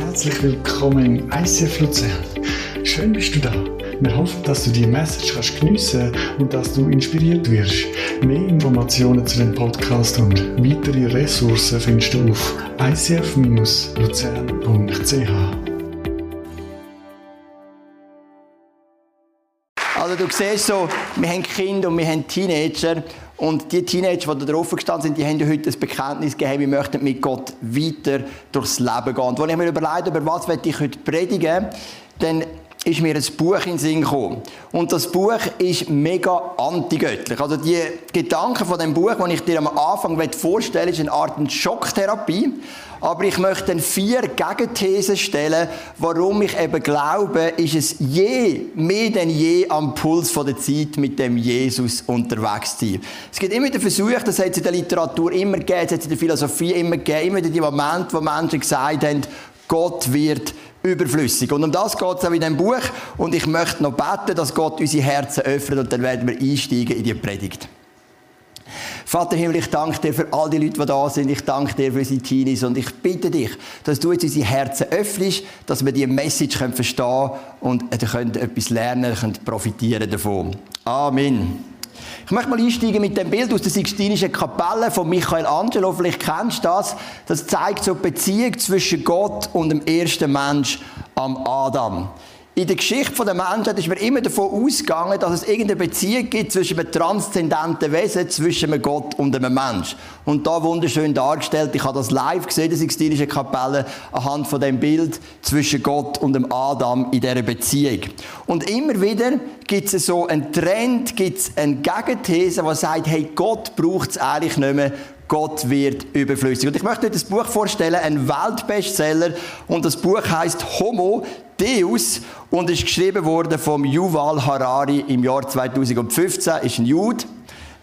Herzlich willkommen im ICF Luzern. Schön bist du da. Wir hoffen, dass du die Message kannst geniessen und dass du inspiriert wirst. Mehr Informationen zu dem Podcast und weitere Ressourcen findest du auf icf-luzern.ch. Also du siehst so, wir haben Kinder und wir haben Teenager und die Teenager, die da drauf gestanden sind, die haben ja heute das Bekenntnis gegeben, wir möchten mit Gott weiter durchs Leben gehen. Und als ich mir überlegt über was ich heute predigen dann ist mir ein Buch in den Sinn gekommen. Und das Buch ist mega antigöttlich. Also die Gedanken von dem Buch, die ich dir am Anfang vorstellen will, ist eine Art Schocktherapie. Aber ich möchte dann vier Gegenthesen stellen, warum ich eben glaube, ist es je, mehr denn je am Puls der Zeit mit dem Jesus unterwegs zu sein. Es gibt immer den Versuch, das hat es in der Literatur immer gegeben, es hat es in der Philosophie immer gegeben, immer die Momente, wo Menschen gesagt haben, Gott wird überflüssig. Und um das geht es auch in diesem Buch. Und ich möchte noch beten, dass Gott unsere Herzen öffnet und dann werden wir einsteigen in die Predigt. Vater Himmel, ich danke dir für all die Leute, die da sind. Ich danke dir für unsere Teenies und ich bitte dich, dass du jetzt unsere Herzen öffnest, dass wir diese Message verstehen können und etwas lernen, können profitieren davon. Amen. Ich möchte mal einsteigen mit dem Bild aus der Sixtinischen Kapelle von Michael Angelo. Vielleicht kennst du das. Das zeigt so die Beziehung zwischen Gott und dem ersten Mensch, am Adam. In der Geschichte der Menschheit ist man immer davon ausgegangen, dass es irgendeine Beziehung gibt zwischen einem transzendenten Wesen, zwischen einem Gott und einem Mensch. Und da wunderschön dargestellt, ich habe das live gesehen, in der Sixtinischen Kapelle, anhand von dem Bild zwischen Gott und dem Adam in dieser Beziehung. Und immer wieder gibt es so einen Trend, gibt es eine Gegenthese, die sagt, hey, Gott braucht es eigentlich nicht mehr, Gott wird überflüssig. Und ich möchte euch das Buch vorstellen, ein Weltbestseller. Und das Buch heißt Homo Deus und ist geschrieben worden vom Yuval Harari im Jahr 2015. Ist ein Jude.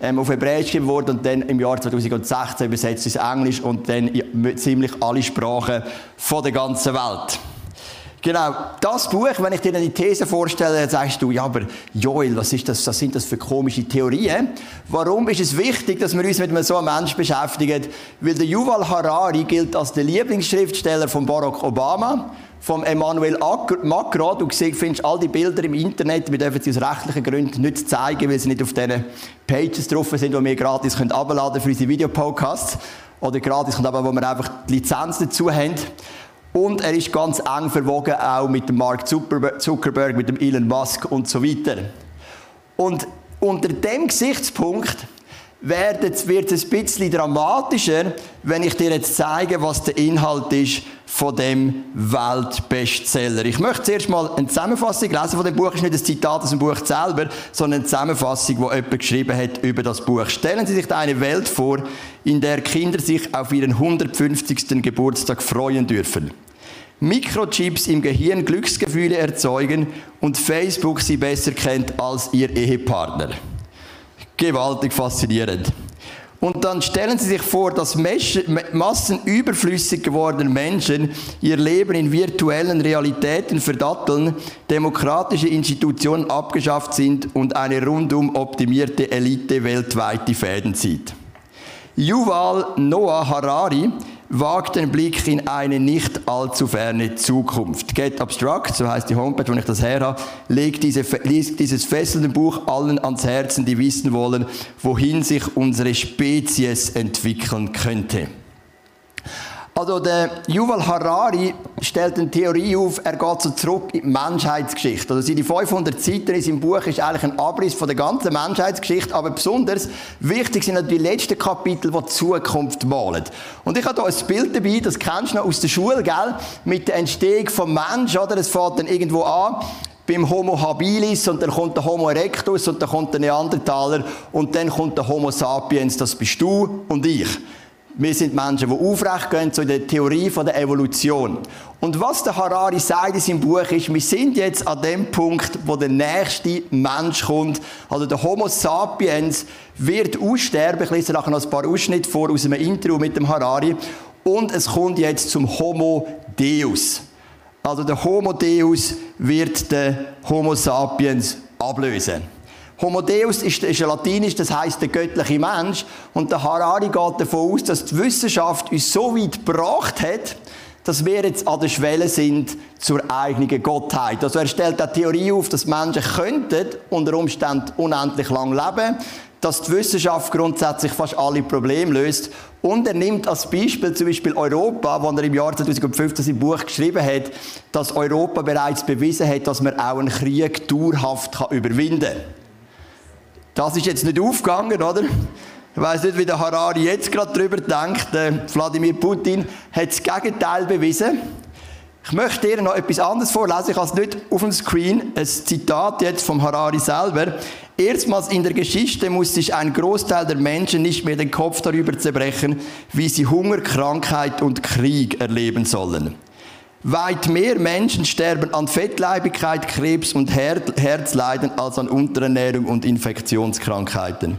Ähm, auf Hebräisch geschrieben worden und dann im Jahr 2016 übersetzt ins Englisch und dann in ziemlich alle Sprachen von der ganzen Welt. Genau, das Buch, wenn ich dir die These vorstelle, dann sagst du, ja, aber Joel, was, ist das, was sind das für komische Theorien? Warum ist es wichtig, dass wir uns mit so einem Menschen beschäftigen? Weil der Yuval Harari gilt als der Lieblingsschriftsteller von Barack Obama, vom Emmanuel Macron. Du findest all die Bilder im Internet. Wir dürfen sie aus rechtlichen Gründen nicht zeigen, weil sie nicht auf diesen Pages drauf sind, die wir gratis abladen können für unsere Videopodcasts. Oder gratis, aber wo wir einfach die Lizenz dazu haben. Und er ist ganz eng verwogen auch mit dem Mark Zuckerberg, mit dem Elon Musk und so weiter. Und unter dem Gesichtspunkt wird es ein bisschen dramatischer, wenn ich dir jetzt zeige, was der Inhalt ist von dem Weltbestseller. Ich möchte zuerst mal eine Zusammenfassung lesen von dem Buch. Ist nicht ein Zitat aus dem Buch selber, sondern eine Zusammenfassung, die jemand geschrieben hat über das Buch. Stellen Sie sich eine Welt vor, in der Kinder sich auf ihren 150. Geburtstag freuen dürfen. Mikrochips im Gehirn Glücksgefühle erzeugen und Facebook sie besser kennt als ihr Ehepartner. Gewaltig faszinierend. Und dann stellen Sie sich vor, dass Massen überflüssig gewordene Menschen ihr Leben in virtuellen Realitäten verdatteln, demokratische Institutionen abgeschafft sind und eine rundum optimierte Elite weltweit die Fäden zieht. Yuval Noah Harari wagt den Blick in eine nicht allzu ferne Zukunft. Get Abstract, so heißt die Homepage, wo ich das her habe, legt diese, dieses fesselnde Buch allen ans Herzen, die wissen wollen, wohin sich unsere Spezies entwickeln könnte. Also der Yuval Harari stellt eine Theorie auf, er geht so zurück in die Menschheitsgeschichte. Also seine 500 Seiten in seinem Buch ist eigentlich ein Abriss von der ganzen Menschheitsgeschichte, aber besonders wichtig sind natürlich die letzten Kapitel, die die Zukunft malen. Und ich habe hier ein Bild dabei, das kennst du noch aus der Schule, gell? Mit der Entstehung vom Mensch, oder? Es fängt dann irgendwo an beim Homo habilis und dann kommt der Homo erectus und dann kommt der Neandertaler und dann kommt der Homo sapiens, das bist du und ich. Wir sind Menschen, die aufrecht gehen zu der Theorie der Evolution. Und was der Harari sagt in seinem Buch ist, wir sind jetzt an dem Punkt, wo der nächste Mensch kommt. Also der Homo sapiens wird aussterben. Ich lese nachher noch ein paar Ausschnitte vor aus einem Interview mit dem Harari. Und es kommt jetzt zum Homo Deus. Also der Homo Deus wird den Homo sapiens ablösen. Homo Deus ist, ist latinisch, das heißt der göttliche Mensch. Und der Harari geht davon aus, dass die Wissenschaft uns so weit gebracht hat, dass wir jetzt an der Schwelle sind zur eigenen Gottheit. Also er stellt eine Theorie auf, dass Menschen könnten unter Umständen unendlich lang leben, dass die Wissenschaft grundsätzlich fast alle Probleme löst. Und er nimmt als Beispiel zum Beispiel Europa, wo er im Jahr 2015 sein Buch geschrieben hat, dass Europa bereits bewiesen hat, dass man auch einen Krieg dauerhaft überwinden kann. Das ist jetzt nicht aufgegangen, oder? Ich weiß nicht, wie der Harari jetzt gerade darüber denkt. Wladimir Putin hat das Gegenteil bewiesen. Ich möchte dir noch etwas anderes vorlesen. Ich habe es nicht auf dem Screen. Ein Zitat jetzt vom Harari selber. Erstmals in der Geschichte muss sich ein Großteil der Menschen nicht mehr den Kopf darüber zerbrechen, wie sie Hunger, Krankheit und Krieg erleben sollen. Weit mehr Menschen sterben an Fettleibigkeit, Krebs und Her Herzleiden als an Unterernährung und Infektionskrankheiten.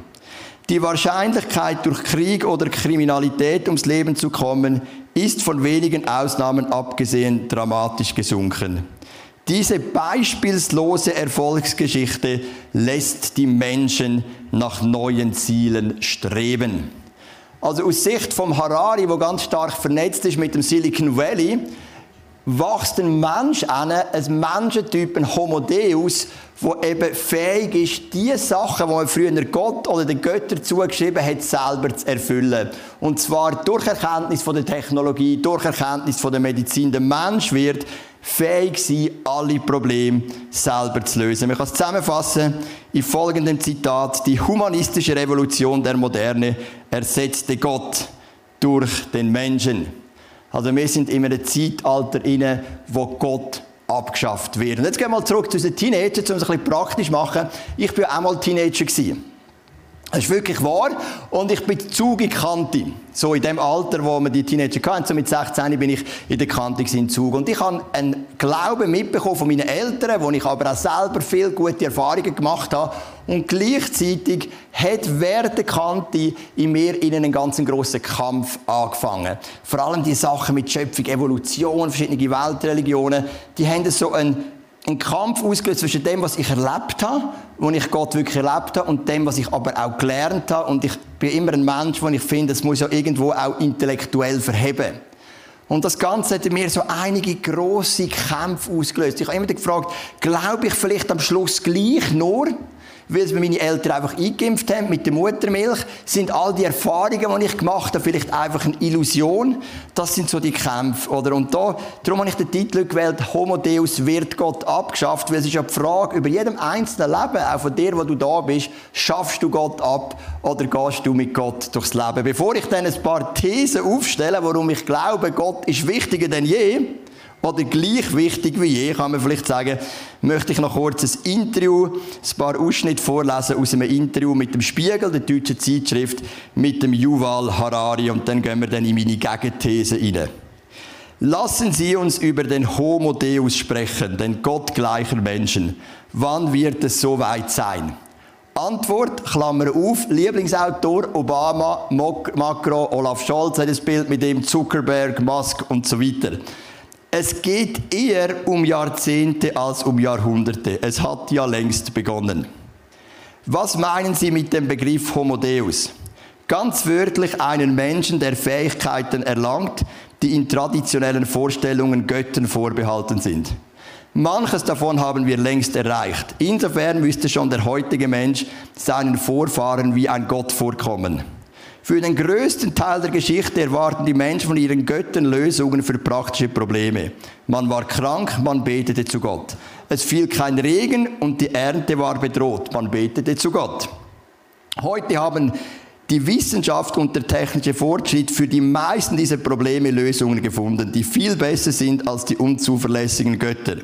Die Wahrscheinlichkeit, durch Krieg oder Kriminalität ums Leben zu kommen, ist von wenigen Ausnahmen abgesehen dramatisch gesunken. Diese beispielslose Erfolgsgeschichte lässt die Menschen nach neuen Zielen streben. Also aus Sicht vom Harari, wo ganz stark vernetzt ist mit dem Silicon Valley, wächst ein Mensch an, ein Menschentyp, ein Homo Deus, der eben fähig ist, die Sachen, die man früher Gott oder den Göttern zugeschrieben hat, selber zu erfüllen. Und zwar durch Erkenntnis von der Technologie, durch Erkenntnis von der Medizin. Der Mensch wird fähig sein, alle Probleme selber zu lösen. Man kann es zusammenfassen in folgendem Zitat. Die humanistische Revolution der Moderne ersetzte Gott durch den Menschen. Also wir sind in einem Zeitalter inne, wo Gott abgeschafft wird. Und jetzt gehen wir mal zurück zu den Teenagern, um es ein bisschen praktisch zu machen. Ich war auch mal Teenager. Gewesen. Das ist wirklich wahr. Und ich bin Zug in Kante. So in dem Alter, wo man die Teenager hatten. So mit 16 bin ich in der Kante in Zug. Und ich habe einen Glauben mitbekommen von meinen Eltern, wo ich aber auch selber viele gute Erfahrungen gemacht habe. Und gleichzeitig hat während der Kante in mir in einen ganz grossen Kampf angefangen. Vor allem die Sachen mit Schöpfung, Evolution, verschiedene Weltreligionen, die haben so einen ein Kampf ausgelöst zwischen dem, was ich erlebt habe, wo ich Gott wirklich erlebt habe, und dem, was ich aber auch gelernt habe. Und ich bin immer ein Mensch, wo ich finde, es muss ja irgendwo auch intellektuell verheben. Und das Ganze hat mir so einige große Kämpfe ausgelöst. Ich habe immer gefragt, glaube ich vielleicht am Schluss gleich nur, weil es mir meine Eltern einfach eingeimpft haben mit der Muttermilch, sind all die Erfahrungen, die ich gemacht habe, vielleicht einfach eine Illusion. Das sind so die Kämpfe, oder? Und da, darum habe ich den Titel gewählt, Homo Deus wird Gott abgeschafft, weil es ist ja die Frage über jedem einzelnen Leben, auch von dir, wo du da bist, schaffst du Gott ab oder gehst du mit Gott durchs Leben? Bevor ich dann ein paar Thesen aufstelle, warum ich glaube, Gott ist wichtiger denn je, oder gleich wichtig wie je, kann man vielleicht sagen, möchte ich noch kurz ein Interview, ein paar Ausschnitte vorlesen aus einem Interview mit dem Spiegel, der deutschen Zeitschrift, mit dem Yuval Harari und dann gehen wir dann in meine Gegenthese rein. Lassen Sie uns über den Homo Deus sprechen, den gottgleicher Menschen. Wann wird es so weit sein? Antwort, Klammer auf, Lieblingsautor Obama, Macron, Olaf Scholz hat das Bild mit dem Zuckerberg, Musk und so weiter. Es geht eher um Jahrzehnte als um Jahrhunderte. Es hat ja längst begonnen. Was meinen Sie mit dem Begriff Homo Deus? Ganz wörtlich einen Menschen, der Fähigkeiten erlangt, die in traditionellen Vorstellungen Göttern vorbehalten sind. Manches davon haben wir längst erreicht. Insofern müsste schon der heutige Mensch seinen Vorfahren wie ein Gott vorkommen. Für den größten Teil der Geschichte erwarten die Menschen von ihren Göttern Lösungen für praktische Probleme. Man war krank, man betete zu Gott. Es fiel kein Regen und die Ernte war bedroht. Man betete zu Gott. Heute haben die Wissenschaft und der technische Fortschritt für die meisten dieser Probleme Lösungen gefunden, die viel besser sind als die unzuverlässigen Götter.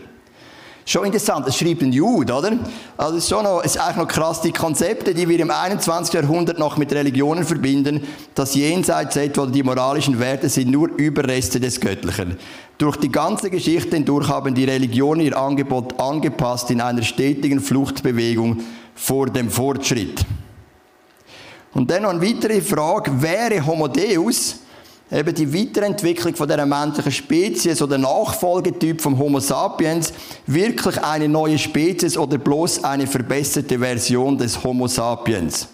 Schon interessant, es schreibt ein Jude, oder? Also es ist, schon noch, es ist eigentlich noch krass, die Konzepte, die wir im 21. Jahrhundert noch mit Religionen verbinden, das Jenseits etwa die moralischen Werte sind nur Überreste des Göttlichen. Durch die ganze Geschichte hindurch haben die Religionen ihr Angebot angepasst in einer stetigen Fluchtbewegung vor dem Fortschritt. Und dann noch eine weitere Frage, wäre Homo Deus eben die Weiterentwicklung von der menschlichen Spezies oder Nachfolgetyp vom Homo sapiens wirklich eine neue Spezies oder bloß eine verbesserte Version des Homo sapiens?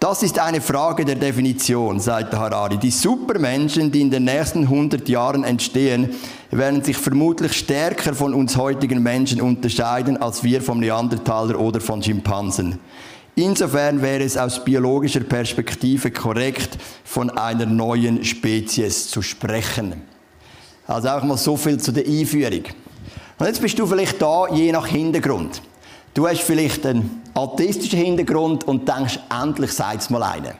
Das ist eine Frage der Definition, sagt Harari. Die Supermenschen, die in den nächsten 100 Jahren entstehen, werden sich vermutlich stärker von uns heutigen Menschen unterscheiden als wir vom Neandertaler oder von Schimpansen. Insofern wäre es aus biologischer Perspektive korrekt, von einer neuen Spezies zu sprechen. Also auch mal so viel zu der Einführung. Und jetzt bist du vielleicht da, je nach Hintergrund. Du hast vielleicht einen atheistischen Hintergrund und denkst, endlich sei es mal einer.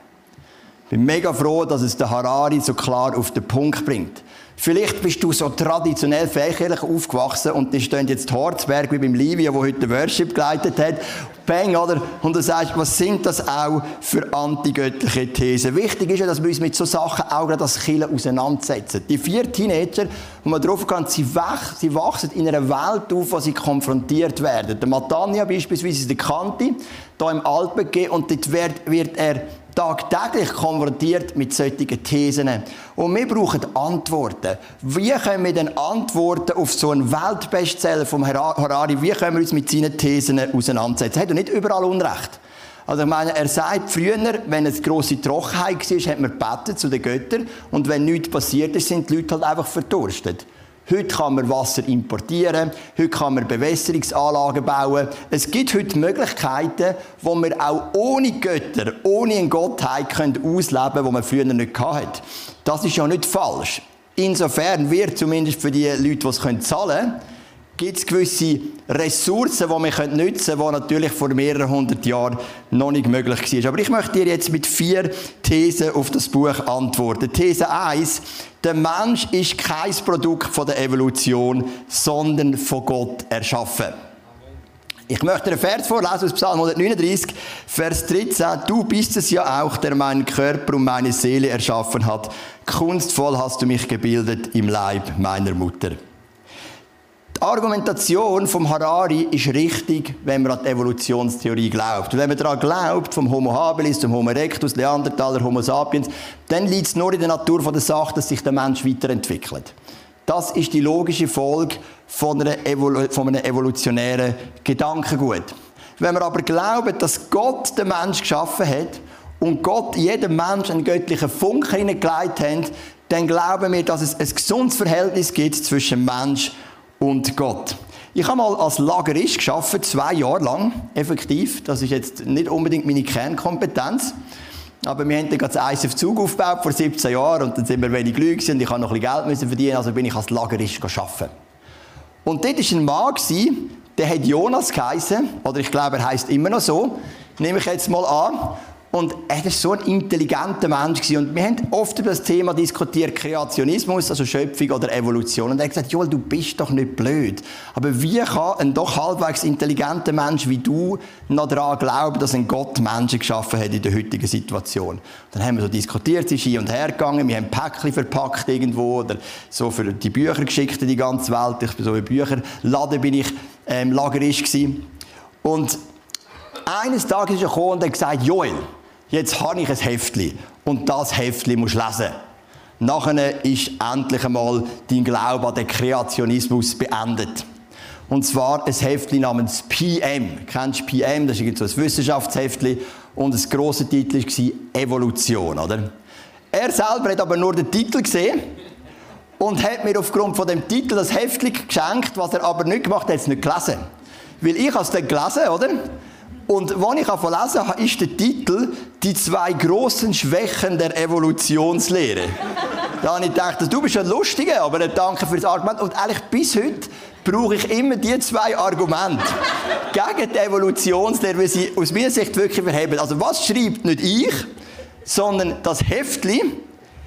Ich bin mega froh, dass es der Harari so klar auf den Punkt bringt. Vielleicht bist du so traditionell fächerlich aufgewachsen und die stehen jetzt Horzberg wie beim Livia, wo heute den Worship geleitet hat. Bang, oder? Und du sagst, was sind das auch für antigöttliche Thesen? Wichtig ist ja, dass wir uns mit so Sachen auch gerade als Killer auseinandersetzen. Die vier Teenager, wo man drauf kann, sie, wach, sie wachsen in einer Welt auf, wo sie konfrontiert werden. Der Matania beispielsweise ist der Kanti, da im Alpen und dort wird, wird er tagtäglich konfrontiert mit solchen Thesen. Und wir brauchen Antworten. Wie können wir denn antworten auf so einen Weltbestseller vom Harari? Wie können wir uns mit seinen Thesen auseinandersetzen? Er hat nicht überall Unrecht. Also ich meine, er sagt früher, wenn es große Trockenheit war, hat man gebetet zu den Göttern und wenn nichts passiert ist, sind die Leute halt einfach verdurstet. Heute kann man Wasser importieren, heute kann man Bewässerungsanlagen bauen. Es gibt heute Möglichkeiten, wo man auch ohne Götter, ohne eine Gottheit ausleben können, die man früher nicht hatte. Das ist ja nicht falsch. Insofern wird zumindest für die Leute, die es zahlen können, gibt es gewisse Ressourcen, die wir nutzen können, die natürlich vor mehreren hundert Jahren noch nicht möglich waren. Aber ich möchte dir jetzt mit vier Thesen auf das Buch antworten. These 1. Der Mensch ist kein Produkt von der Evolution, sondern von Gott erschaffen. Ich möchte einen Vers vorlesen aus Psalm 139, Vers 13. Du bist es ja auch, der meinen Körper und meine Seele erschaffen hat. Kunstvoll hast du mich gebildet im Leib meiner Mutter. Die Argumentation vom Harari ist richtig, wenn man an die Evolutionstheorie glaubt. Und wenn man daran glaubt, vom Homo habilis zum Homo erectus, Neandertaler, Homo sapiens, dann liegt es nur in der Natur der Sache, dass sich der Mensch weiterentwickelt. Das ist die logische Folge von, Evolu von einem evolutionären Gedankengut. Wenn wir aber glauben, dass Gott den Mensch geschaffen hat und Gott jedem Menschen einen göttlichen Funken hineingelegt hat, dann glauben wir, dass es ein gesundes Verhältnis gibt zwischen Mensch und und Gott. Ich habe mal als Lagerist geschafft, zwei Jahre lang, effektiv. Das ist jetzt nicht unbedingt meine Kernkompetenz. Aber wir haben dann gerade das ISF-Zug aufgebaut vor 17 Jahren und dann sind wir wenig Leute und ich habe noch ein bisschen Geld verdienen, also bin ich als Lagerist arbeiten. Und dort war ein Mann, der hat Jonas geheißen, oder ich glaube, er heißt immer noch so, nehme ich jetzt mal an. Und er war so ein intelligenter Mensch. Gewesen. Und wir haben oft über das Thema diskutiert, Kreationismus, also Schöpfung oder Evolution. Und er hat gesagt, Joel, du bist doch nicht blöd. Aber wie kann ein doch halbwegs intelligenter Mensch wie du noch daran glauben, dass ein Gott Menschen geschaffen hat in der heutigen Situation? Dann haben wir so diskutiert, sie ist hin und her gegangen, wir haben Päckchen verpackt irgendwo oder so für die Bücher geschickt in die ganze Welt. Ich bin so ein Bücherladen bin ich ähm, Lagerist gewesen. Und eines Tages ist er gekommen und hat gesagt, Joel, jetzt habe ich ein Heftli und das Heftli musst du lesen. Nachher ist endlich einmal dein Glaube an den Kreationismus beendet. Und zwar ein Heftli namens PM. Kennst du PM? Das ist so ein Wissenschaftsheftli. Und das grosse Titel war Evolution, oder? Er selber hat aber nur den Titel gesehen und hat mir aufgrund von dem Titel das Heftli geschenkt, was er aber nicht gemacht hat, es nicht gelesen. Weil ich es dann gelesen, oder? Und was ich auch lesen habe, ist der Titel Die zwei großen Schwächen der Evolutionslehre. da habe ich gedacht, du bist ein Lustiger, aber danke für das Argument. Und eigentlich bis heute brauche ich immer die zwei Argumente gegen die Evolutionslehre, weil sie aus meiner Sicht wirklich verheben. Also was schreibt nicht ich, sondern das Heftli,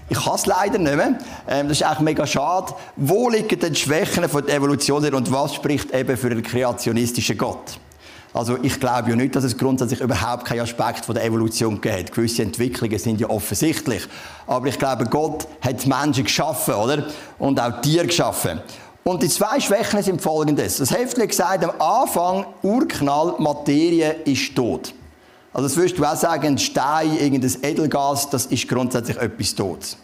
ich kann es leider nicht mehr. Ähm, das ist echt mega schade. Wo liegen denn die Schwächen der Evolutionslehre und was spricht eben für einen kreationistischen Gott? Also ich glaube ja nicht, dass es grundsätzlich überhaupt keinen Aspekt von der Evolution gibt. Gewisse Entwicklungen sind ja offensichtlich. Aber ich glaube, Gott hat Menschen geschaffen, oder? Und auch Tiere geschaffen. Und die zwei Schwächen sind folgendes. Das Heftchen gesagt, am Anfang, Urknall, Materie ist tot. Also das würdest du auch sagen, ein Stein, irgendein Edelgas, das ist grundsätzlich etwas Totes.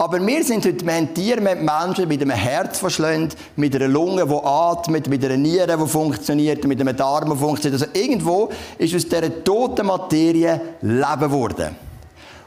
Aber wir sind heute wir Tiere, wir Menschen mit einem Herz, das schlägt, mit einer Lunge, die atmet, mit einer Niere, die funktioniert, mit einem Darm, der funktioniert. Also irgendwo ist aus dieser toten Materie Leben geworden.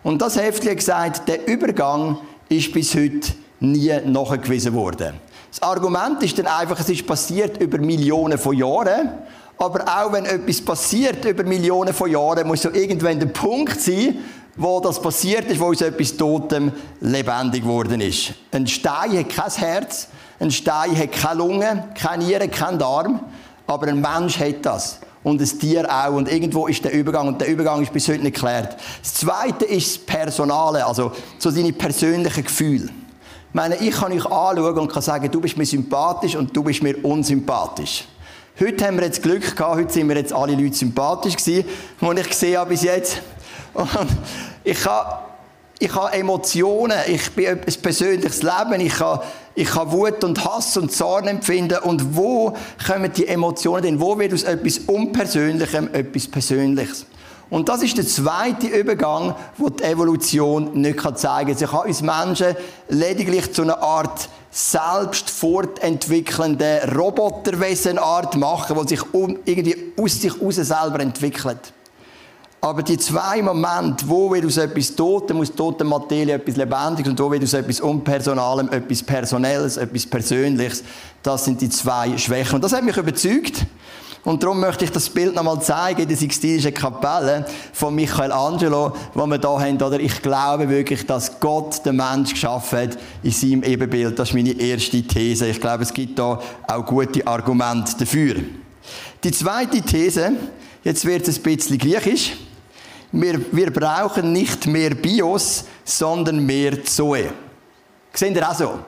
Und das Heftchen hat gesagt, der Übergang ist bis heute nie nachgewiesen worden. Das Argument ist dann einfach, es ist passiert über Millionen von Jahren. Aber auch wenn etwas passiert über Millionen von Jahren, muss so irgendwann der Punkt sein, wo das passiert ist, wo uns etwas Totem lebendig geworden ist. Ein Stein hat kein Herz, ein Stein hat keine Lunge, keine Nieren, keinen Darm, aber ein Mensch hat das. Und ein Tier auch. Und irgendwo ist der Übergang. Und der Übergang ist bis heute nicht geklärt. Das Zweite ist das Personale, also so seine persönlichen Gefühle. Ich meine, ich kann euch anschauen und kann sagen, du bist mir sympathisch und du bist mir unsympathisch. Heute haben wir jetzt Glück gehabt, heute sind wir jetzt alle Leute sympathisch gewesen, die ich gesehen habe bis jetzt. Und ich habe, ich habe Emotionen, ich bin ein persönliches Leben, ich habe, ich habe Wut und Hass und Zorn empfinden. Und wo kommen die Emotionen denn? Wo wird aus etwas Unpersönlichem etwas Persönliches? Und das ist der zweite Übergang, wo die Evolution nicht zeigen kann. Sie kann uns Menschen lediglich zu einer Art selbst fortentwickelnde Roboterwesenart machen, die sich irgendwie aus sich heraus selber entwickelt. Aber die zwei Momente, wo wird aus etwas Totem, aus toter Materie etwas Lebendiges und wo wird aus etwas Unpersonalem etwas Personelles, etwas Persönliches, das sind die zwei Schwächen. Und das hat mich überzeugt. Und darum möchte ich das Bild nochmal zeigen in der Sixtinischen Kapelle von Michelangelo, wo wir da haben. Oder ich glaube wirklich, dass Gott den Mensch geschaffen hat in seinem Ebenbild. Das ist meine erste These. Ich glaube, es gibt da auch gute Argumente dafür. Die zweite These, jetzt wird es ein bisschen griechisch. Wir, wir brauchen nicht mehr Bios, sondern mehr Zoe. Seht ihr auch so?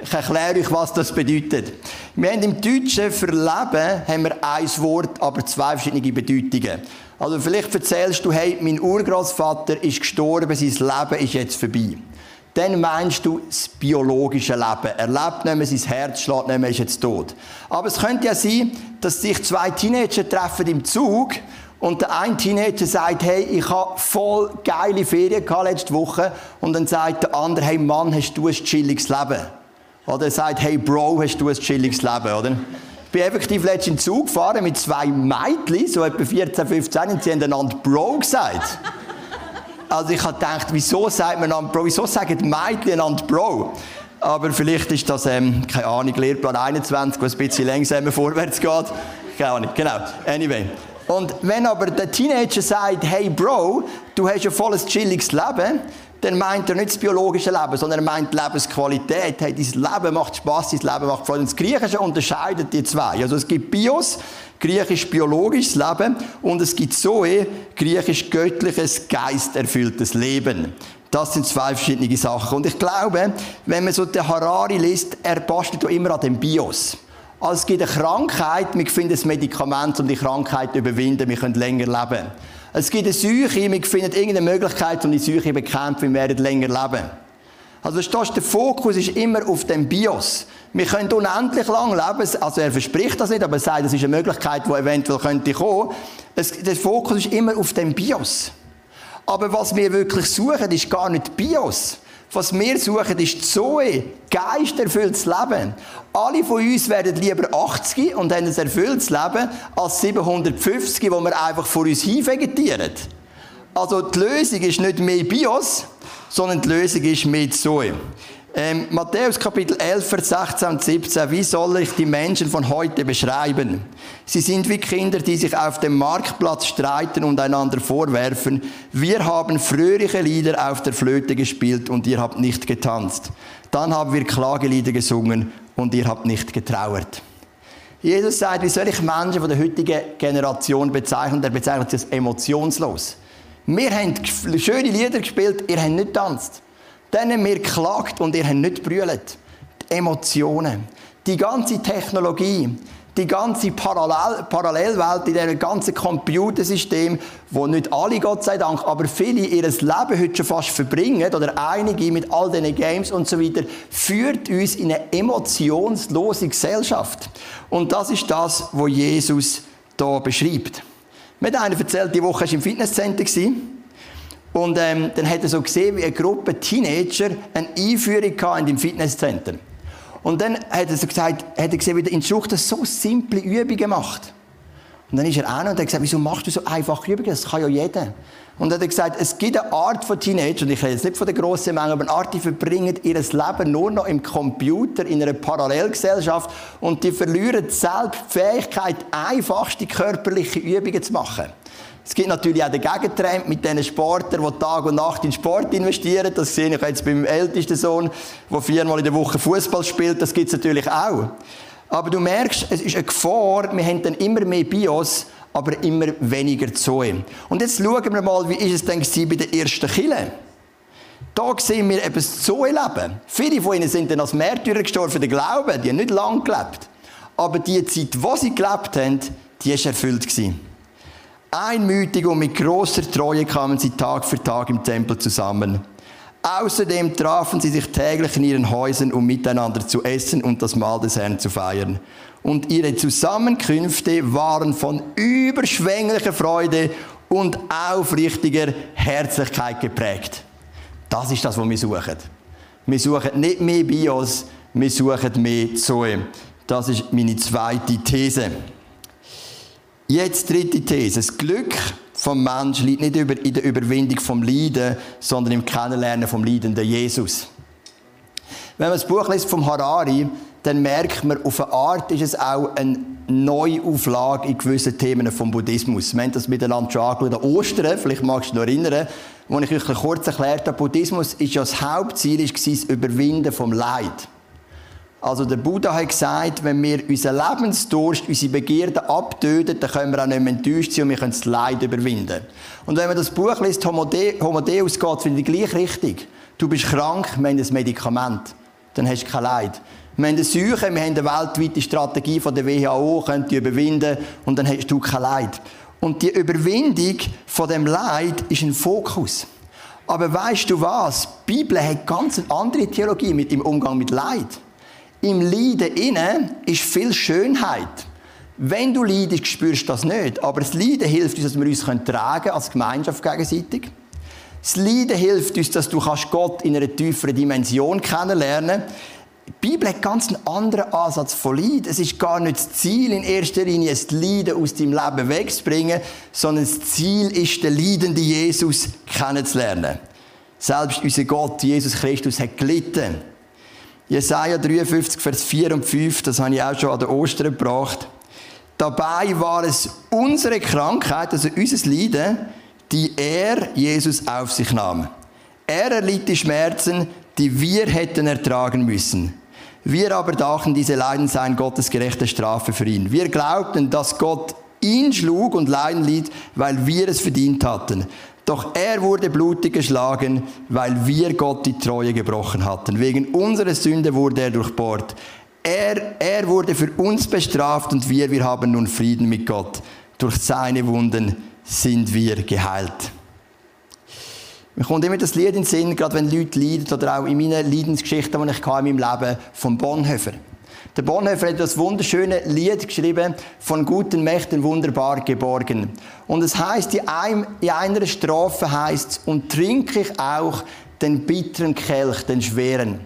Ich erkläre euch, was das bedeutet. Wir haben im Deutschen für Leben haben wir ein Wort, aber zwei verschiedene Bedeutungen. Also vielleicht erzählst du, hey, mein Urgroßvater ist gestorben, sein Leben ist jetzt vorbei. Dann meinst du das biologische Leben. Er lebt nicht mehr, sein Herz schlägt nicht mehr, ist jetzt tot. Aber es könnte ja sein, dass sich zwei Teenager treffen im Zug und der eine Teenager sagt, hey, ich habe voll geile Ferien gehabt letzte Woche. Und dann sagt der andere, hey Mann, hast du ein chilliges Leben? Oder er sagt, hey Bro, hast du ein chilliges Leben, oder? Ich bin effektiv letztens Zug gefahren mit zwei Mädchen, so etwa 14, 15, und sie haben einander Bro gesagt. Also ich habe gedacht, wieso sagt man einander Bro? Wieso sagen Mädchen einander Bro? Aber vielleicht ist das, ähm, keine Ahnung, Lehrplan 21, wo es ein bisschen langsamer vorwärts geht. Keine Ahnung, genau. Anyway. Und wenn aber der Teenager sagt, hey Bro, du hast ein volles chilliges Leben, dann meint er nicht das biologische Leben, sondern er meint Lebensqualität. Hey, dein Leben macht Spaß, dein Leben macht Freude. Und das Griechische unterscheidet die zwei. Also es gibt Bios, griechisch biologisches Leben, und es gibt Zoe, griechisch göttliches, geisterfülltes Leben. Das sind zwei verschiedene Sachen. Und ich glaube, wenn man so den Harari liest, er bastelt immer an dem Bios. Also es gibt eine Krankheit, wir finden ein Medikament, um die Krankheit zu überwinden, wir können länger leben. Es gibt eine Seuche, wir finden irgendeine Möglichkeit, um die Seuche zu bekämpfen, wir werden länger leben. Also verstehst, der Fokus ist immer auf dem Bios. Wir können unendlich lang leben, also er verspricht das nicht, aber er sagt, das ist eine Möglichkeit, die eventuell könnte kommen. Es, der Fokus ist immer auf dem Bios. Aber was wir wirklich suchen, ist gar nicht Bios. Was wir suchen, ist Zoe, geisterfülltes Leben. Alle von uns werden lieber 80 und haben ein erfülltes Leben als 750, wo wir einfach vor uns hin vegetieren. Also die Lösung ist nicht mehr Bios, sondern die Lösung ist mehr Zoe. Ähm, Matthäus Kapitel 11, Vers 16 und 17. Wie soll ich die Menschen von heute beschreiben? Sie sind wie Kinder, die sich auf dem Marktplatz streiten und einander vorwerfen. Wir haben fröhliche Lieder auf der Flöte gespielt und ihr habt nicht getanzt. Dann haben wir Klagelieder gesungen und ihr habt nicht getrauert. Jesus sagt, wie soll ich Menschen von der heutigen Generation bezeichnen? Er bezeichnet sie als emotionslos. Wir haben schöne Lieder gespielt, ihr habt nicht getanzt. Haben wir geklagt und ihr habt nicht brüllt. Die Emotionen. Die ganze Technologie. Die ganze Parallel Parallelwelt in diesem ganzen Computersystem, wo nicht alle, Gott sei Dank, aber viele ihr Leben heute schon fast verbringen, oder einige mit all diesen Games und so weiter, führt uns in eine emotionslose Gesellschaft. Und das ist das, was Jesus hier beschreibt. Mir hat einer erzählt, die Woche war im Fitnesscenter. Und ähm, dann hat er so gesehen, wie eine Gruppe Teenager eine Einführung in dem Fitnesscenter. Und dann hat er so gesagt, hat er gesehen, wie der Instruktor so simple Übungen macht. Und dann ist er noch und hat gesagt, wieso machst du so einfache Übungen? Das kann ja jeder. Und er hat gesagt, es gibt eine Art von Teenagern, und ich rede jetzt nicht von der grossen Menge, aber eine Art, die verbringen ihr Leben nur noch im Computer, in einer Parallelgesellschaft und die verlieren selbst die Fähigkeit, einfachste körperliche Übungen zu machen. Es gibt natürlich auch den Gegentrend mit den Sportlern, die Tag und Nacht in Sport investieren. Das sehe ich jetzt beim ältesten Sohn, der viermal in der Woche Fußball spielt. Das gibt es natürlich auch. Aber du merkst, es ist eine Gefahr. Wir haben dann immer mehr Bios, aber immer weniger Zoe. Und jetzt schauen wir mal, wie ist es denn bei den ersten Kille? Da sehen wir eben das Zoe-Leben. Viele von ihnen sind dann als Märtyrer gestorben für Glauben. Die haben nicht lange gelebt. Aber die Zeit, wo sie gelebt haben, die war erfüllt. Gewesen. Einmütig und mit großer Treue kamen sie Tag für Tag im Tempel zusammen. Außerdem trafen sie sich täglich in ihren Häusern, um miteinander zu essen und das Mahl des Herrn zu feiern und ihre Zusammenkünfte waren von überschwänglicher Freude und aufrichtiger Herzlichkeit geprägt. Das ist das, was wir suchen. Wir suchen nicht mehr Bios, wir suchen mehr Zoe. Das ist meine zweite These. Jetzt dritte These. Das Glück vom Menschen liegt nicht in der Überwindung vom Leiden, sondern im Kennenlernen vom leidenden Jesus. Wenn man das Buch liest vom Harari, dann merkt man, auf eine Art ist es auch eine Neuauflage in gewissen Themen vom Buddhismus. Wir haben das miteinander schon angeschaut. Ostern, vielleicht magst du dich noch erinnern, wo ich euch kurz erklärt habe, Buddhismus ist ja das Hauptziel, ist das Überwinden vom Leid. Also der Buddha hat gesagt, wenn wir unseren Lebensdurst, unsere Begierden abtöten, dann können wir auch nicht mehr enttäuscht sein und wir können das Leid überwinden. Und wenn man das Buch liest, Homo Deus, geht es in die gleiche Richtung. Du bist krank, wir haben ein Medikament. Dann hast du kein Leid. Wir haben eine Seuche, wir haben eine weltweite Strategie von der WHO, können die überwinden und dann hast du kein Leid. Und die Überwindung von dem Leid ist ein Fokus. Aber weißt du was? Die Bibel hat ganz eine andere Theologie mit dem Umgang mit Leid. Im Leiden innen ist viel Schönheit. Wenn du leidest, spürst du das nicht. Aber das Leiden hilft uns, dass wir uns tragen als Gemeinschaft gegenseitig. Das Leiden hilft uns, dass du Gott in einer tieferen Dimension kennenlernen kannst. Die Bibel hat ganz einen anderen Ansatz von Leid. Es ist gar nicht das Ziel in erster Linie, das Leiden aus deinem Leben wegzubringen, sondern das Ziel ist, den leidenden Jesus kennenzulernen. Selbst unser Gott, Jesus Christus, hat gelitten. Jesaja 53, Vers 4 und 5, das habe ich auch schon an der Ostern gebracht. Dabei war es unsere Krankheit, also unser Leiden, die er, Jesus, auf sich nahm. Er erlitt die Schmerzen, die wir hätten ertragen müssen. Wir aber dachten, diese Leiden seien Gottes gerechte Strafe für ihn. Wir glaubten, dass Gott ihn schlug und Leiden litt, weil wir es verdient hatten. Doch er wurde blutig geschlagen, weil wir Gott die Treue gebrochen hatten. Wegen unserer Sünde wurde er durchbohrt. Er, er wurde für uns bestraft und wir, wir haben nun Frieden mit Gott. Durch seine Wunden sind wir geheilt. Mir kommt immer das Lied in den Sinn, gerade wenn Leute leiden, oder auch in meinen Leidensgeschichten, die ich in meinem Leben von Bonhoeffer. Der Bonhoeffer hat das wunderschöne Lied geschrieben, von guten Mächten wunderbar geborgen. Und es heißt, in einer Strophe heißt und trinke ich auch den bitteren Kelch, den schweren.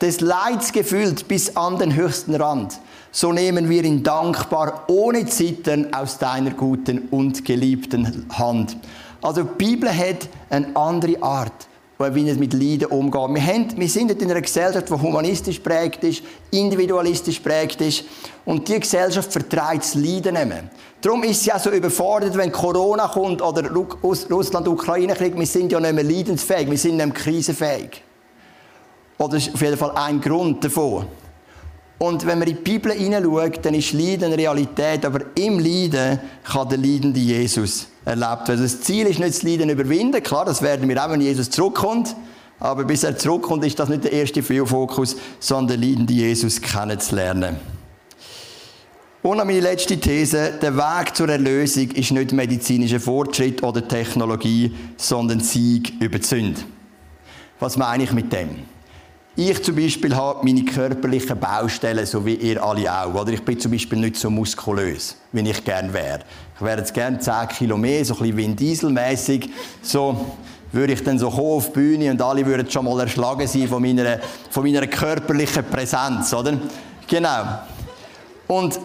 Des Leids gefüllt bis an den höchsten Rand. So nehmen wir ihn dankbar, ohne Zittern, aus deiner guten und geliebten Hand. Also die Bibel hat eine andere Art, wie wir mit Leiden umgehen. Wir, haben, wir sind in einer Gesellschaft, die humanistisch prägt ist, individualistisch prägt ist. Und diese Gesellschaft vertreibt das Leiden nicht mehr. Darum ist sie auch so überfordert, wenn Corona kommt oder Russland-Ukraine-Krieg. Wir sind ja nicht mehr leidensfähig, wir sind nicht mehr krisenfähig. Oder das ist auf jeden Fall ein Grund davon. Und wenn man in die Bibel hineinschaut, dann ist Leiden Realität, aber im Leiden kann der leidende Jesus erlebt werden. Das Ziel ist nicht das Leiden überwinden, klar, das werden wir auch, wenn Jesus zurückkommt. Aber bis er zurückkommt, ist das nicht der erste Fokus, sondern den leidenden Jesus kennenzulernen. Und noch meine letzte These. Der Weg zur Erlösung ist nicht medizinischer Fortschritt oder Technologie, sondern Sieg über die Sünde. Was meine ich mit dem? Ich zum Beispiel habe meine körperlichen Baustellen, so wie ihr alle auch. Oder ich bin zum Beispiel nicht so muskulös, wie ich gerne wäre. Ich wäre jetzt gerne 10 Kilo mehr, so ein bisschen Vin. So, würde ich dann so kommen auf die Bühne und alle würden schon mal erschlagen sein von meiner, von meiner körperlichen Präsenz, oder? Genau. Und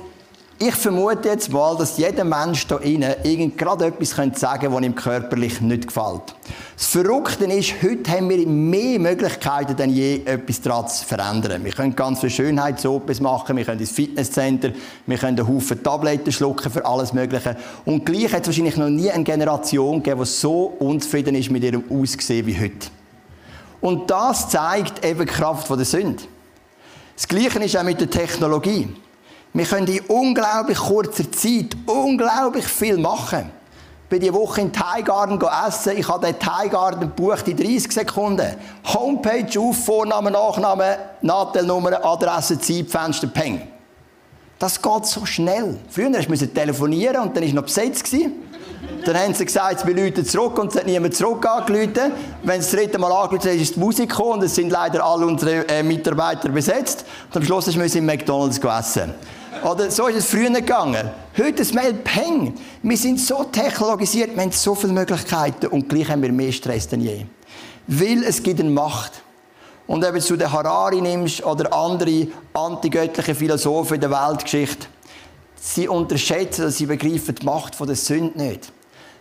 ich vermute jetzt mal, dass jeder Mensch da innen gerade etwas sagen könnte, was ihm körperlich nicht gefällt. Das Verrückte ist, heute haben wir mehr Möglichkeiten denn je, etwas daran zu verändern. Wir können ganz viele Schönheitsopes machen, wir können ins Fitnesscenter, wir können einen Haufen Tabletten schlucken für alles Mögliche. Und gleich hat es wahrscheinlich noch nie eine Generation gegeben, die so unzufrieden ist mit ihrem Aussehen wie heute. Und das zeigt eben die Kraft der Sünde. Das Gleiche ist auch mit der Technologie. Wir können in unglaublich kurzer Zeit unglaublich viel machen. Ich bin diese Woche in Thaigarten essen. Ich habe den Thaigarten gebucht in 30 Sekunden. Homepage auf, Vorname, Nachname, Nadelnummer, Adresse, Zeit, Fenster, Peng. Das geht so schnell. Früher musste ich telefonieren und dann war noch besetzt. Dann haben sie gesagt, wir läuten zurück und es hat niemand zurück angerufen. Wenn sie das dritte Mal angerufen haben, ist die Musik gekommen und es sind leider alle unsere äh, Mitarbeiter besetzt. Und am Schluss müssen wir im McDonalds essen. Oder so ist es früher gegangen. Heute ist Mail Peng. Wir sind so technologisiert, wir haben so viele Möglichkeiten und gleich haben wir mehr Stress denn je. Weil es gibt eine Macht. Und wenn du den Harari nimmst oder andere antigöttliche Philosophen in der Weltgeschichte, sie unterschätzen, sie begreifen die Macht der Sünde nicht.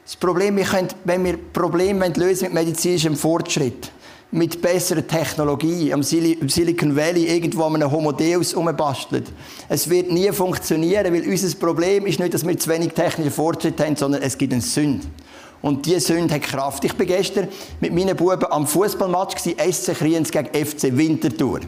Das Problem, wir können, wenn wir Probleme lösen mit medizinischem Fortschritt, mit besserer Technologie am Silicon Valley irgendwo an einem Homo Deus umbastelt. Es wird nie funktionieren, weil unser Problem ist nicht, dass wir zu wenig technischen Fortschritt haben, sondern es gibt eine Sünde. Und diese Sünde hat Kraft. Ich bin gestern mit meinen Buben am Fußballmatch SC Kriens gegen FC Winterthur.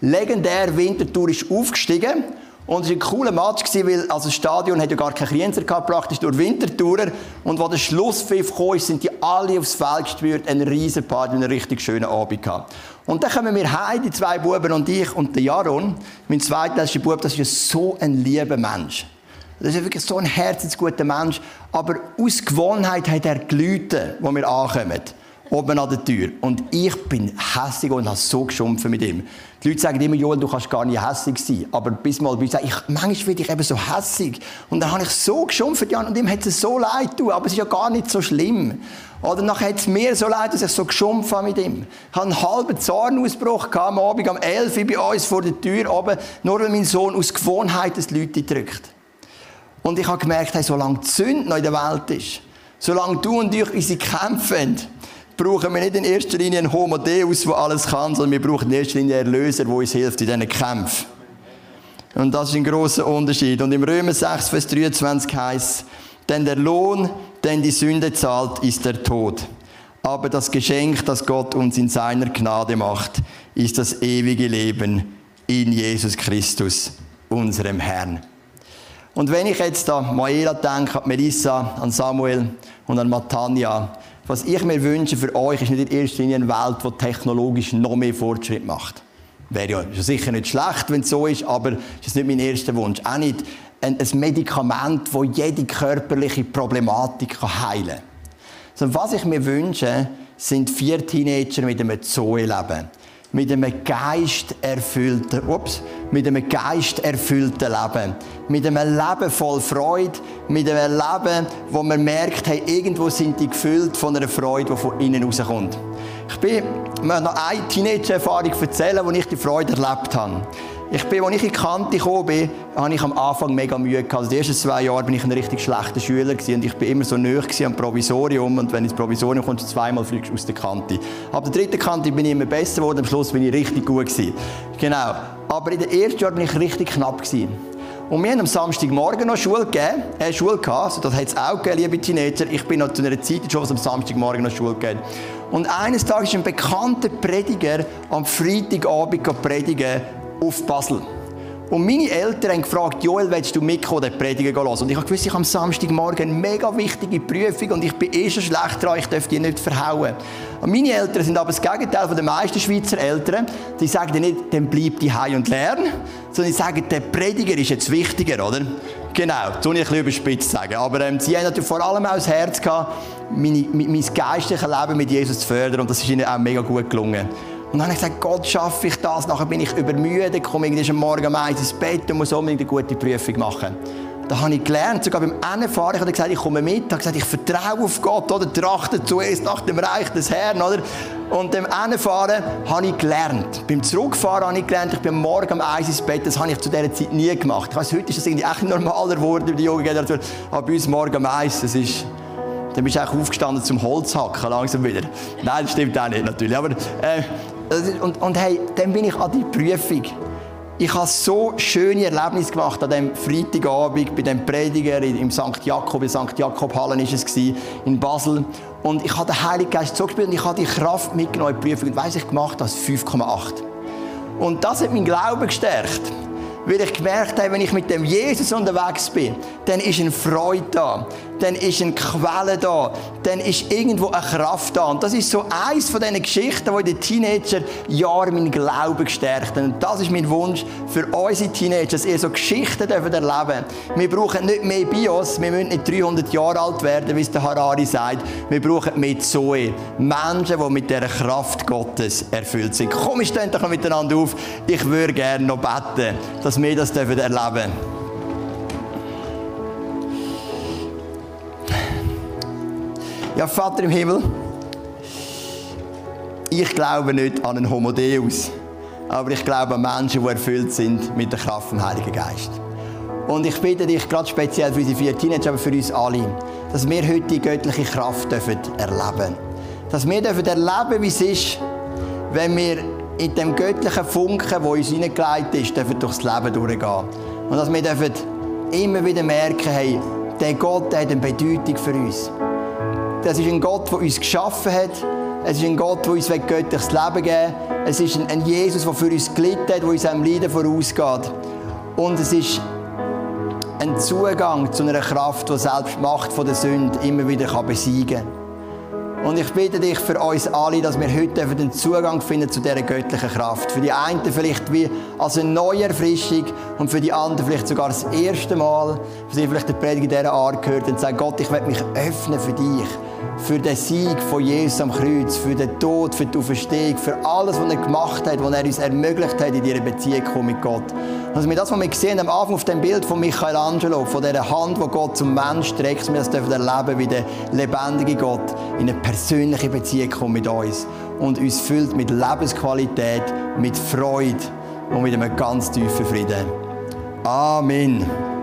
Legendär Winterthur ist aufgestiegen und es war ein cooler Match, weil also das Stadion hat ja gar keine Krienzer gehabt, praktisch durch Wintertourer. Und als der Schlusspfiff kam, sind die alle aufs Feld gespürt, eine riesen Party, einen richtig schönen Abend gehabt. Und dann kommen wir heim, die zwei Buben und ich und der Jaron, mein zweitältester Bub, das ist so ein lieber Mensch. Das ist wirklich so ein herzensguter Mensch. Aber aus Gewohnheit hat er Leute, wo wir ankommen oben an der Tür. Und ich bin hässig und habe so geschumpfen mit ihm. Die Leute sagen immer, Joel, du kannst gar nicht hässig sein. Aber bis mal bei ich, manchmal werde ich eben so hässig. Und dann habe ich so geschumpft, ja, und ihm hat es so leid tun, aber es ist ja gar nicht so schlimm. Oder nachher hat es mir so leid, dass ich so geschumpft habe mit ihm. Ich hatte einen halben Zornausbruch am Abend um 11 Uhr bei uns vor der Tür oben, nur weil mein Sohn aus Gewohnheit das Leute drückt. Und ich habe gemerkt, hey, solange die Sünde noch in der Welt ist, solange du und ich unsere kämpfen, brauchen wir nicht in erster Linie einen Homo Deus, der alles kann, sondern wir brauchen in erster Linie einen Erlöser, der uns hilft in diesen Kämpfen. Und das ist ein großer Unterschied. Und im Römer 6, Vers 23 heißt denn der Lohn, den die Sünde zahlt, ist der Tod. Aber das Geschenk, das Gott uns in seiner Gnade macht, ist das ewige Leben in Jesus Christus, unserem Herrn. Und wenn ich jetzt an Maela denke, an Melissa, an Samuel und an Matanja, was ich mir wünsche für euch, ist nicht in erster Linie eine Welt, die technologisch noch mehr Fortschritt macht. Wäre ja sicher nicht schlecht, wenn es so ist, aber das ist nicht mein erster Wunsch. Auch nicht ein, ein Medikament, das jede körperliche Problematik heilen kann. Sondern was ich mir wünsche, sind vier Teenager mit einem Zoe-Leben mit einem geisterfüllten, ups, mit einem geisterfüllten Leben. Mit einem Leben voll Freude, mit einem Leben, wo man merkt, hey, irgendwo sind die gefüllt von einer Freude, die von innen rauskommt. Ich bin, ich möchte noch eine Teenager-Erfahrung erzählen, wo ich die Freude erlebt habe. Ich bin, als ich in die Kante gekommen bin, hatte ich am Anfang mega Mühe gehabt. Also die ersten zwei Jahre bin ich ein richtig schlechter Schüler und ich bin immer so nöch am Provisorium und wenn ins Provisorium kommst zweimal fliegst aus der Kante. Ab der dritten Kante bin ich immer besser geworden, am Schluss bin ich richtig gut gewesen. Genau. Aber in den ersten Jahren bin ich richtig knapp gewesen. Und wir haben am Samstagmorgen noch Schule gegeben, äh, Schule gehabt, also das hat es auch gegeben, liebe Teenager. Ich bin noch zu einer Zeit schon am Samstagmorgen noch Schule gegeben. Und eines Tages ist ein bekannter Prediger am Freitagabend predigen auf Basel. Und meine Eltern haben gefragt, Joel, willst du mitkommen, den Prediger hören? Und ich habe gewusst, ich habe am Samstagmorgen eine mega wichtige Prüfung und ich bin eh schon schlecht dran, ich darf die nicht verhauen. Und meine Eltern sind aber das Gegenteil von den meisten Schweizer Eltern. Die sagen nicht, dann bleib die heim und lern, sondern die sagen, der Prediger ist jetzt wichtiger, oder? Genau, das soll ich ein bisschen überspitzt sagen. Aber ähm, sie haben natürlich vor allem auch das Herz gehabt, meine, mein, mein geistliches Leben mit Jesus zu fördern und das ist ihnen auch mega gut gelungen. Und dann habe ich gesagt, Gott, schaffe ich das? Nachher bin ich übermüdet, komme ich am Morgen um eins ins Bett und muss unbedingt eine gute Prüfung machen. da habe ich gelernt, sogar beim Fahren, ich habe gesagt, ich komme mit, ich habe gesagt, ich vertraue auf Gott, oder? Trachte zuerst nach dem Reich des Herrn, oder? Und beim Fahren habe ich gelernt. Beim Zurückfahren habe ich gelernt, ich bin morgen am Eis ins Bett, das habe ich zu dieser Zeit nie gemacht. Ich weiss, heute ist das irgendwie echt normaler geworden über die junge Generation, aber bei uns morgen am Eis, das ist, dann bist du auch aufgestanden zum Holzhacken, langsam wieder. Nein, das stimmt auch nicht, natürlich, aber, äh, und, und hey, dann bin ich an die Prüfung. Ich habe so schöne Erlebnisse gemacht an dem Freitagabend bei dem Prediger im St. Jakob, in St. Jakob Hallen ist es in Basel. Und ich habe den Heiligen Geist zugespielt und ich habe die Kraft mitgenommen in die Prüfung. Und weiss ich gemacht, das 5,8. Und das hat meinen Glauben gestärkt. Weil ich gemerkt habe, wenn ich mit dem Jesus unterwegs bin, dann ist eine Freude da, dann ist eine Quelle da, dann ist irgendwo eine Kraft da. Und das ist so eins von diesen Geschichten, die in den Teenager-Jahren meinen Glauben gestärkt haben. Und das ist mein Wunsch für unsere Teenager, dass ihr so Geschichten erleben dürft. Wir brauchen nicht mehr Bios, wir müssen nicht 300 Jahre alt werden, wie es der Harari sagt. Wir brauchen mehr Zoe. Menschen, die mit dieser Kraft Gottes erfüllt sind. Komm, wir stehen doch miteinander auf. Ich würde gerne noch beten, dass dass wir das erleben dürfen. Ja, Vater im Himmel, ich glaube nicht an einen Homo Deus, aber ich glaube an Menschen, die erfüllt sind mit der Kraft vom Heiligen Geist. Und ich bitte dich gerade speziell für unsere vier Teenager, aber für uns alle, dass wir heute die göttliche Kraft dürfen erleben Dass wir dürfen erleben, wie es ist, wenn wir in dem göttlichen Funken, der uns hineingelegt ist, dürfen durchs Leben durchgehen. Und dass wir dürfen immer wieder merken, hey, der Gott hat eine Bedeutung für uns. Das ist ein Gott, der uns geschaffen hat. Es ist ein Gott, der uns göttliches Leben geben will. Es ist ein Jesus, der für uns gelitten hat, der uns einem Leiden vorausgeht. Und es ist ein Zugang zu einer Kraft, die selbst die Macht der Sünde immer wieder besiegen kann. Und ich bitte dich für uns alle, dass wir heute den Zugang finden zu dieser göttlichen Kraft. Für die einen vielleicht wie als eine neue Erfrischung und für die anderen vielleicht sogar das erste Mal, für sie vielleicht der Predigt dieser Art gehört und sagt, Gott, ich will mich öffnen für dich für den Sieg von Jesus am Kreuz, für den Tod, für die Auferstehung, für alles, was er gemacht hat, was er uns ermöglicht hat in ihrer Beziehung mit Gott. Also das, was wir gesehen am Anfang auf dem Bild von Michelangelo, von dieser Hand, die Gott zum Mensch trägt, wir das dürfen erleben, wie der lebendige Gott in eine persönliche Beziehung kommt mit uns und uns füllt mit Lebensqualität, mit Freude und mit einem ganz tiefen Frieden. Amen.